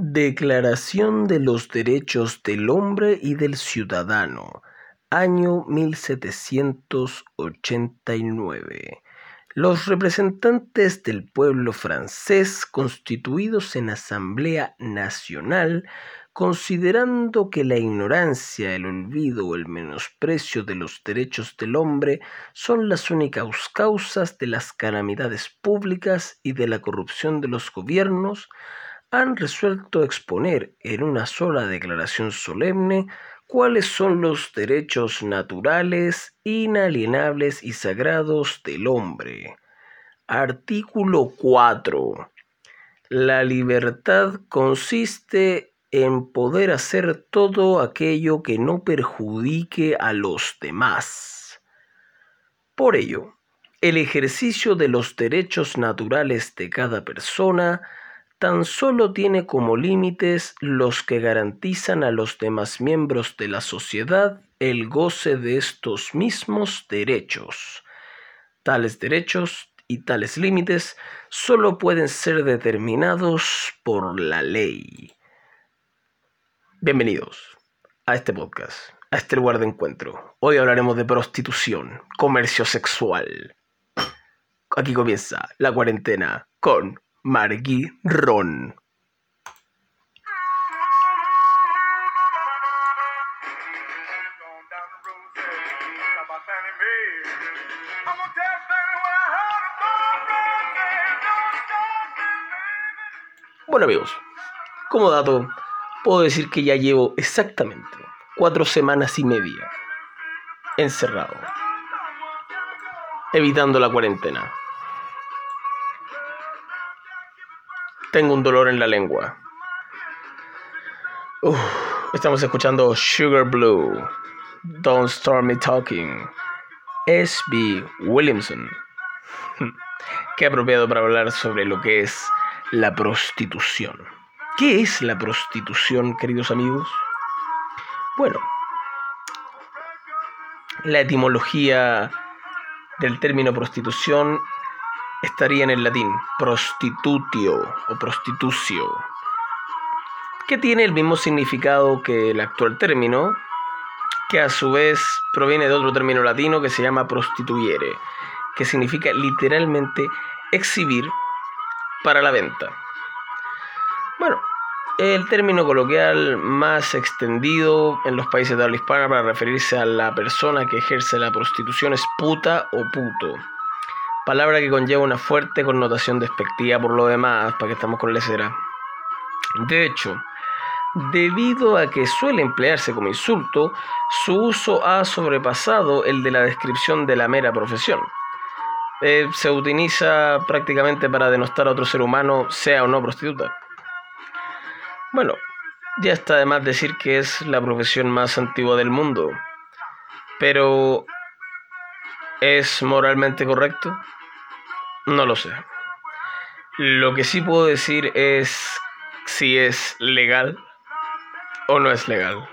Declaración de los Derechos del Hombre y del Ciudadano, año 1789. Los representantes del pueblo francés, constituidos en Asamblea Nacional, considerando que la ignorancia, el olvido o el menosprecio de los derechos del hombre son las únicas causas de las calamidades públicas y de la corrupción de los gobiernos, han resuelto exponer en una sola declaración solemne cuáles son los derechos naturales, inalienables y sagrados del hombre. Artículo 4. La libertad consiste en poder hacer todo aquello que no perjudique a los demás. Por ello, el ejercicio de los derechos naturales de cada persona tan solo tiene como límites los que garantizan a los demás miembros de la sociedad el goce de estos mismos derechos. Tales derechos y tales límites solo pueden ser determinados por la ley. Bienvenidos a este podcast, a este lugar de encuentro. Hoy hablaremos de prostitución, comercio sexual. Aquí comienza la cuarentena con Margui Ron. Bueno amigos, como dato, puedo decir que ya llevo exactamente cuatro semanas y media encerrado, evitando la cuarentena. Tengo un dolor en la lengua. estamos escuchando Sugar Blue, Don't Start Me Talking, S.B. Williamson. Qué apropiado para hablar sobre lo que es la prostitución. ¿Qué es la prostitución, queridos amigos? Bueno, la etimología del término prostitución estaría en el latín prostitutio o prostitucio, que tiene el mismo significado que el actual término, que a su vez proviene de otro término latino que se llama prostituyere, que significa literalmente exhibir para la venta. Bueno, el término coloquial más extendido en los países de habla hispana para referirse a la persona que ejerce la prostitución es puta o puto palabra que conlleva una fuerte connotación despectiva por lo demás, para que estamos con lecera. De hecho, debido a que suele emplearse como insulto, su uso ha sobrepasado el de la descripción de la mera profesión. Eh, se utiliza prácticamente para denostar a otro ser humano, sea o no prostituta. Bueno, ya está de más decir que es la profesión más antigua del mundo. Pero, ¿es moralmente correcto? No lo sé. Lo que sí puedo decir es si es legal o no es legal.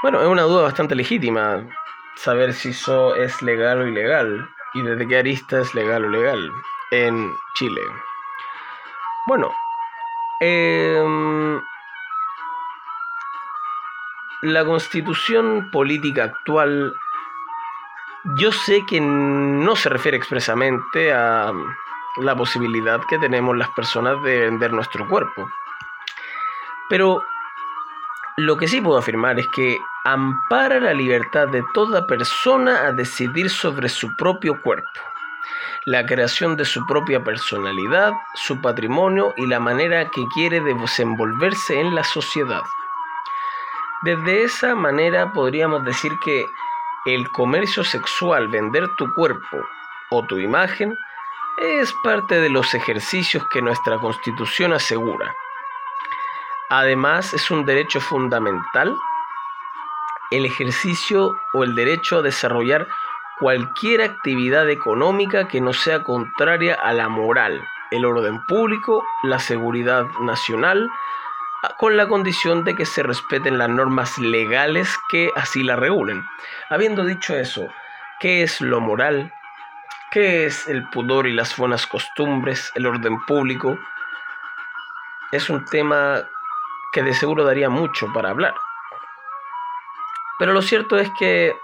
Bueno, es una duda bastante legítima saber si eso es legal o ilegal y desde qué arista es legal o legal en Chile. Bueno, em, la constitución política actual yo sé que no se refiere expresamente a la posibilidad que tenemos las personas de vender nuestro cuerpo. Pero lo que sí puedo afirmar es que ampara la libertad de toda persona a decidir sobre su propio cuerpo, la creación de su propia personalidad, su patrimonio y la manera que quiere desenvolverse en la sociedad. Desde esa manera podríamos decir que el comercio sexual, vender tu cuerpo o tu imagen, es parte de los ejercicios que nuestra constitución asegura. Además, es un derecho fundamental el ejercicio o el derecho a desarrollar cualquier actividad económica que no sea contraria a la moral, el orden público, la seguridad nacional, con la condición de que se respeten las normas legales que así la regulen. Habiendo dicho eso, ¿qué es lo moral? ¿Qué es el pudor y las buenas costumbres, el orden público? es un tema que de seguro daría mucho para hablar. Pero lo cierto es que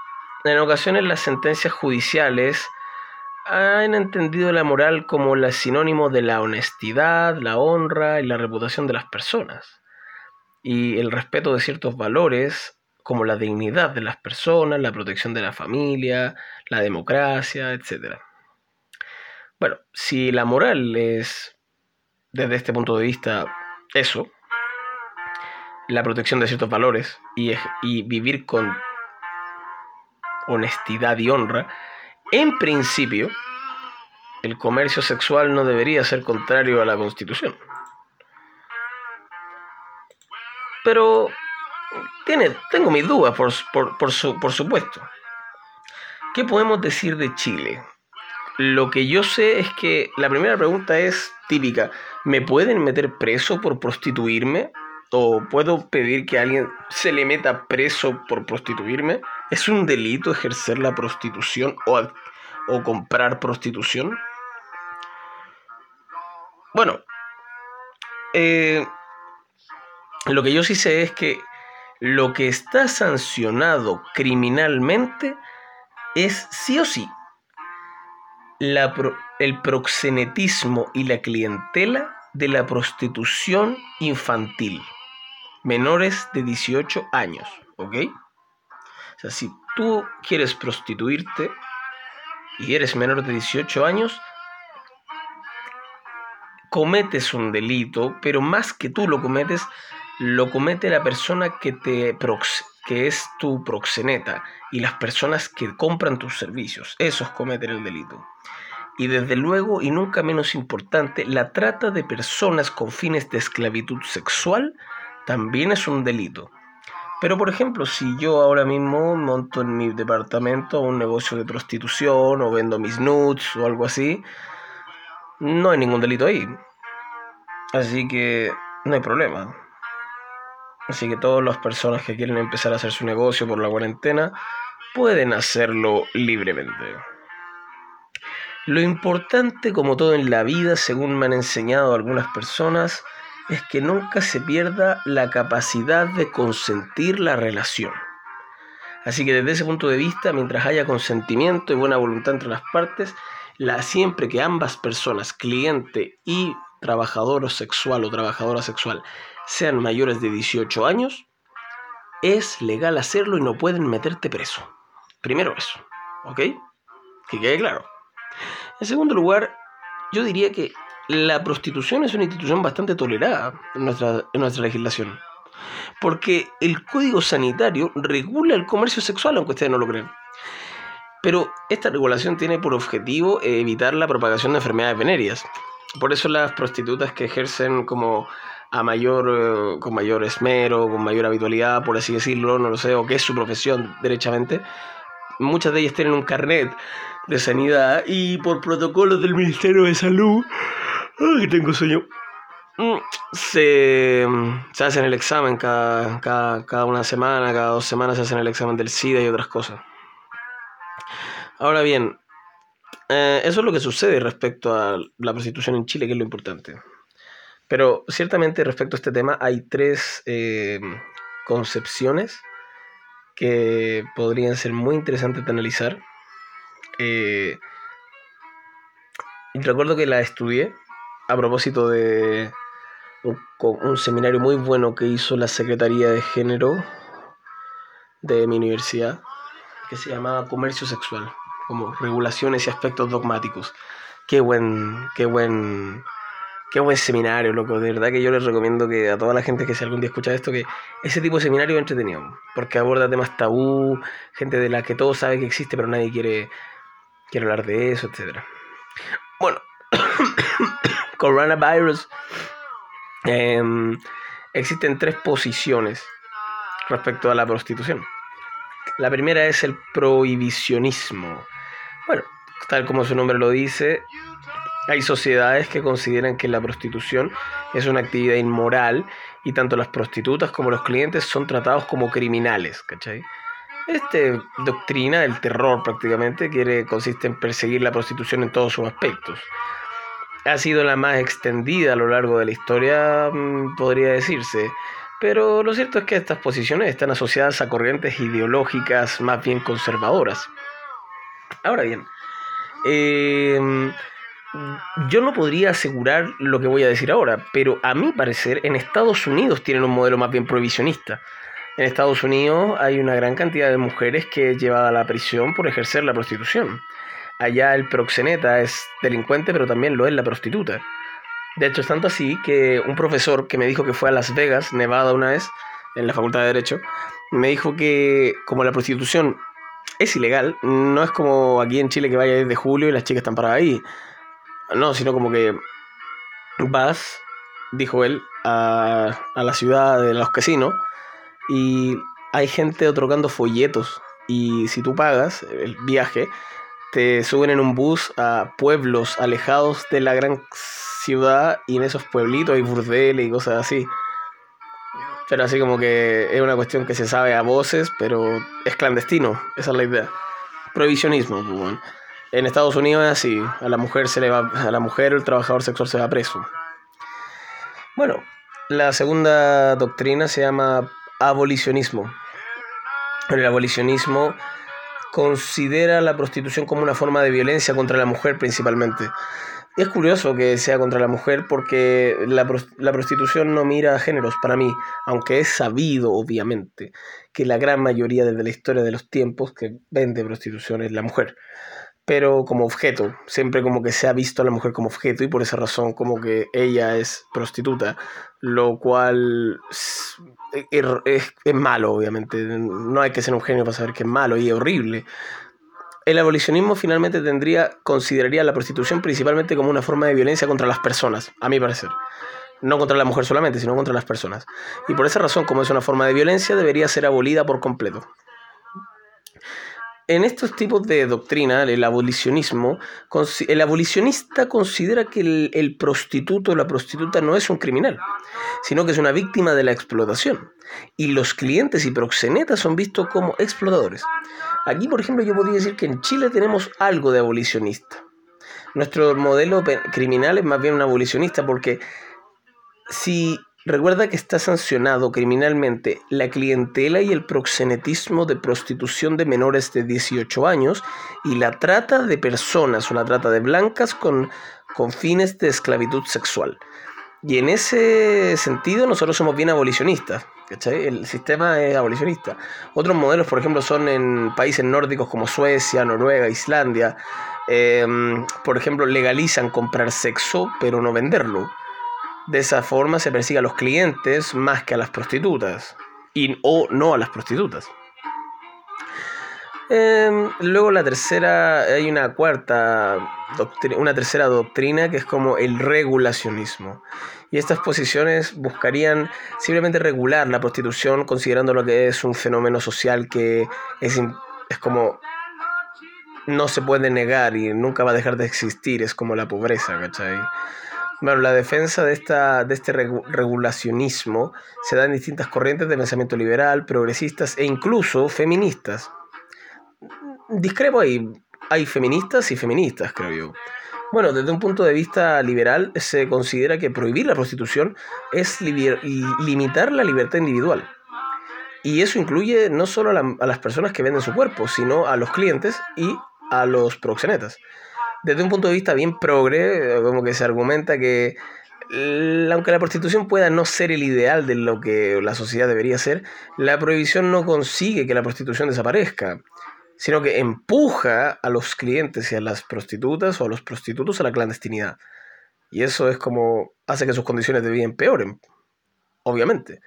en ocasiones las sentencias judiciales han entendido la moral como el sinónimo de la honestidad, la honra y la reputación de las personas. Y el respeto de ciertos valores como la dignidad de las personas, la protección de la familia, la democracia, etc. Bueno, si la moral es, desde este punto de vista, eso, la protección de ciertos valores y, y vivir con honestidad y honra, en principio, el comercio sexual no debería ser contrario a la Constitución. Pero tiene, tengo mis dudas, por, por, supuesto. ¿Qué podemos decir de Chile? Lo que yo sé es que la primera pregunta es típica. ¿Me pueden meter preso por prostituirme? ¿O puedo pedir que alguien se le meta preso por prostituirme? ¿Es un delito ejercer la prostitución o, o comprar prostitución? Bueno, eh, lo que yo sí sé es que lo que está sancionado criminalmente es sí o sí el proxenetismo y la clientela de la prostitución infantil, menores de 18 años, ¿ok? O sea, si tú quieres prostituirte y eres menor de 18 años, cometes un delito, pero más que tú lo cometes, lo comete la persona que, te que es tu proxeneta y las personas que compran tus servicios. Esos cometen el delito. Y desde luego, y nunca menos importante, la trata de personas con fines de esclavitud sexual también es un delito. Pero por ejemplo, si yo ahora mismo monto en mi departamento un negocio de prostitución o vendo mis nudes o algo así, no hay ningún delito ahí. Así que no hay problema. Así que todas las personas que quieren empezar a hacer su negocio por la cuarentena pueden hacerlo libremente. Lo importante, como todo en la vida, según me han enseñado algunas personas, es que nunca se pierda la capacidad de consentir la relación. Así que desde ese punto de vista, mientras haya consentimiento y buena voluntad entre las partes, la, siempre que ambas personas, cliente y trabajador sexual o trabajadora sexual, sean mayores de 18 años, es legal hacerlo y no pueden meterte preso. Primero eso, ¿ok? Que quede claro. En segundo lugar, yo diría que la prostitución es una institución bastante tolerada en nuestra, en nuestra legislación. Porque el código sanitario regula el comercio sexual, aunque ustedes no lo crean. Pero esta regulación tiene por objetivo evitar la propagación de enfermedades venéreas. Por eso las prostitutas que ejercen como a mayor, eh, con mayor esmero, con mayor habitualidad, por así decirlo, no lo sé, o que es su profesión derechamente, muchas de ellas tienen un carnet de sanidad y por protocolos del Ministerio de Salud, que tengo sueño, mm, se, hacen el examen cada, cada, una semana, cada dos semanas se hacen el examen del SIDA y otras cosas. Ahora bien, eh, eso es lo que sucede respecto a la prostitución en Chile, que es lo importante. Pero ciertamente respecto a este tema hay tres eh, concepciones que podrían ser muy interesantes de analizar. Eh, recuerdo que la estudié a propósito de un, un, seminario muy bueno que hizo la Secretaría de Género de mi universidad, que se llamaba Comercio Sexual, como regulaciones y aspectos dogmáticos. Qué buen, qué buen Qué buen seminario, loco. De verdad que yo les recomiendo que a toda la gente que si algún día escucha esto, que ese tipo de seminario es entretenido. Porque aborda temas tabú, gente de la que todos saben que existe, pero nadie quiere, quiere hablar de eso, etc. Bueno, coronavirus. Em, existen tres posiciones respecto a la prostitución. La primera es el prohibicionismo. Bueno, tal como su nombre lo dice, hay sociedades que consideran que la prostitución es una actividad inmoral y tanto las prostitutas como los clientes son tratados como criminales, ¿cachai? Esta doctrina del terror prácticamente quiere, consiste en perseguir la prostitución en todos sus aspectos. ha sido la más extendida a lo largo de la historia, mm, podría decirse. Pero lo cierto es que estas posiciones están asociadas a corrientes ideológicas más bien conservadoras. Ahora bien, em, yo no podría asegurar lo que voy a decir ahora, pero a mi parecer en Estados Unidos tienen un modelo más bien prohibicionista. En Estados Unidos hay una gran cantidad de mujeres que es llevada a la prisión por ejercer la prostitución. Allá el proxeneta es delincuente, pero también lo es la prostituta. De hecho, es tanto así que un profesor que me dijo que fue a Las Vegas, Nevada, una vez, en la Facultad de Derecho, me dijo que como la prostitución es ilegal, no es como aquí en Chile que vaya desde julio y las chicas están paradas ahí. No, sino como que vas, dijo él, a, a la ciudad de los casinos y hay gente otorgando folletos. Y si tú pagas el viaje, te suben en un bus a pueblos alejados de la gran ciudad y en esos pueblitos hay burdeles y cosas así. Pero así como que es una cuestión que se sabe a voces, pero es clandestino, esa es la idea. Prohibicionismo, pues, En Estados Unidos es así, a la mujer se le va, a la mujer el trabajador sexual se va preso. Bueno, la segunda doctrina se llama abolicionismo. El abolicionismo considera la prostitución como una forma de violencia contra la mujer principalmente. Es curioso que sea contra la mujer porque la, prostitución no mira a géneros para mí, aunque es sabido, obviamente, que la gran mayoría desde la historia de los tiempos que vende prostitución es la mujer pero como objeto, siempre como que se ha visto a la mujer como objeto y por esa razón como que ella es prostituta, lo cual es, malo, obviamente, no hay que ser un genio para saber que es malo y es horrible. El abolicionismo finalmente tendría, consideraría la prostitución principalmente como una forma de violencia contra las personas, a mi parecer. No contra la mujer solamente, sino contra las personas. Y por esa razón, como es una forma de violencia, debería ser abolida por completo en estos tipos de doctrina, el abolicionismo, el abolicionista considera que el, prostituto o la prostituta no es un criminal, sino que es una víctima de la explotación. Y los clientes y proxenetas son vistos como explotadores. Aquí, por ejemplo, yo podría decir que en Chile tenemos algo de abolicionista. Nuestro modelo criminal es más bien un abolicionista porque si Recuerda que está sancionado criminalmente la clientela y el proxenetismo de prostitución de menores de 18 años y la trata de personas o la trata de blancas con, con fines de esclavitud sexual. Y en ese sentido nosotros somos bien abolicionistas. El sistema es abolicionista. Otros modelos, por ejemplo, son en países nórdicos como Suecia, Noruega, Islandia. Em, por ejemplo, legalizan comprar sexo, pero no venderlo. De esa forma se persigue a los clientes más que a las prostitutas. Y, o no a las prostitutas. Em, luego la tercera, hay una cuarta, una tercera doctrina que es como el regulacionismo. Y estas posiciones buscarían simplemente regular la prostitución considerando lo que es un fenómeno social que es, es como no se puede negar y nunca va a dejar de existir, es como la pobreza, ¿cachai? Bueno, la defensa de, esta, de este regulacionismo se da en distintas corrientes de pensamiento liberal, progresistas e incluso feministas. Discrepo ahí, hay feministas y feministas, creo yo. Bueno, desde un punto de vista liberal se considera que prohibir la prostitución es limitar la libertad individual. Y eso incluye no solo a las personas que venden su cuerpo, sino a los clientes y a los proxenetas desde un punto de vista bien progre, como que se argumenta que aunque la prostitución pueda no ser el ideal de lo que la sociedad debería ser, la prohibición no consigue que la prostitución desaparezca, sino que empuja a los clientes y a las prostitutas o a los prostitutos a la clandestinidad. Y eso es como hace que sus condiciones de vida empeoren, obviamente.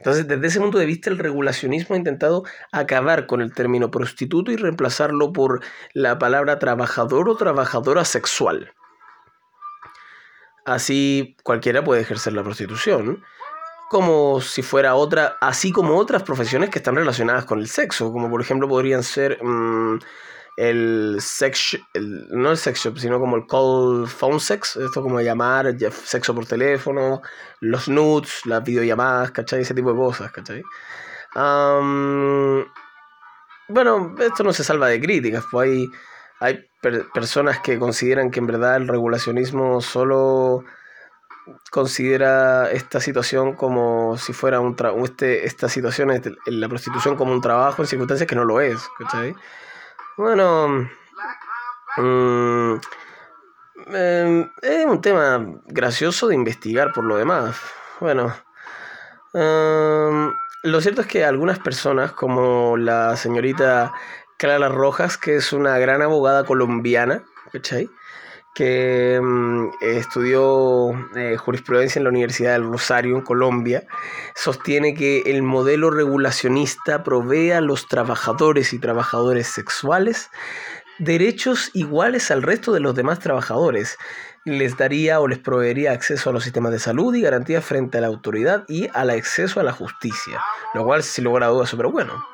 Entonces, desde ese punto de vista, el regulacionismo ha intentado acabar con el término prostituto y reemplazarlo por la palabra trabajador o trabajadora sexual. Así cualquiera puede ejercer la prostitución, como si fuera otra, así como otras profesiones que están relacionadas con el sexo, como por ejemplo podrían ser mm, el sex, no el sex shop, sino como el call phone sex, esto como llamar, sexo por teléfono, los nudes, las videollamadas, ¿cachai? Ese tipo de cosas, ¿cachai? bueno, esto no se salva de críticas, pues hay, hay personas que consideran que en verdad el regulacionismo solo considera esta situación como si fuera un trabajo, este, esta situación, la prostitución como un trabajo en circunstancias que no lo es, ¿cachai? Bueno, mm, em, es un tema gracioso de investigar por lo demás. Bueno, em, lo cierto es que algunas personas, como la señorita Clara Rojas, que es una gran abogada colombiana, ¿cachai? Que mm, estudió eh, jurisprudencia en la Universidad del Rosario, en Colombia, sostiene que el modelo regulacionista provee a los trabajadores y trabajadores sexuales derechos iguales al resto de los demás trabajadores. Les daría o les proveería acceso a los sistemas de salud y garantías frente a la autoridad y al acceso a la justicia, lo cual, sin lugar a dudas, es súper bueno.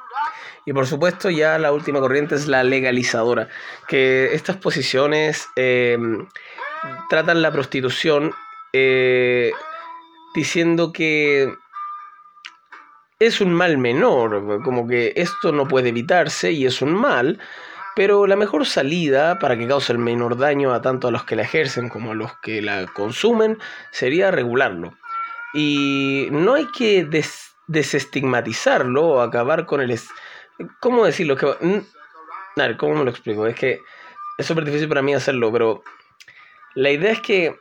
Y por supuesto ya la última corriente es la legalizadora, que estas posiciones eh, tratan la prostitución eh, diciendo que es un mal menor, como que esto no puede evitarse y es un mal, pero la mejor salida para que cause el menor daño a tanto a los que la ejercen como a los que la consumen sería regularlo. Y no hay que desestigmatizarlo o acabar con el ¿Cómo decirlo? Que, a ¿cómo me lo explico? Es que es súper difícil para mí hacerlo, pero la idea es que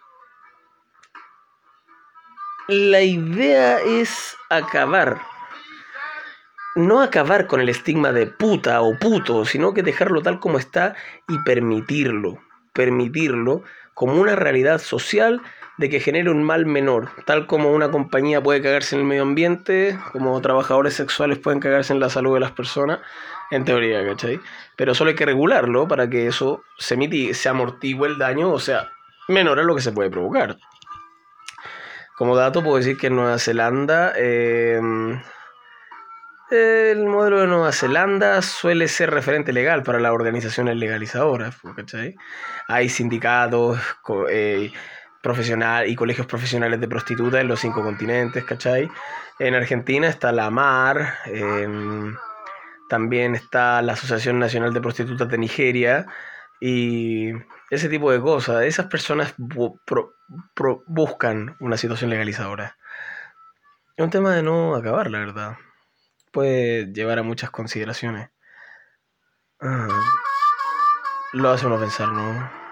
la idea es acabar. No acabar con el estigma de puta o puto, sino que dejarlo tal como está y permitirlo. Permitirlo como una realidad social de que genere un mal menor, tal como una compañía puede cagarse en el medio ambiente, como trabajadores sexuales pueden cagarse en la salud de las personas, en teoría, ¿cachai? Pero solo hay que regularlo para que eso se, mitigue, se amortigue el daño, o sea, menor a lo que se puede provocar. Como dato puedo decir que en Nueva Zelanda em, el modelo de Nueva Zelanda suele ser referente legal para las organizaciones legalizadoras, ¿cachai? Hay sindicatos, eh, y colegios profesionales de prostitutas en los cinco continentes, ¿cachai? En Argentina está la MAR, em, también está la Asociación Nacional de Prostitutas de Nigeria y ese tipo de cosas. Esas personas buscan una situación legalizadora. Es un tema de no acabar, la verdad. Puede llevar a muchas consideraciones. Ah, lo hace uno pensar, ¿no?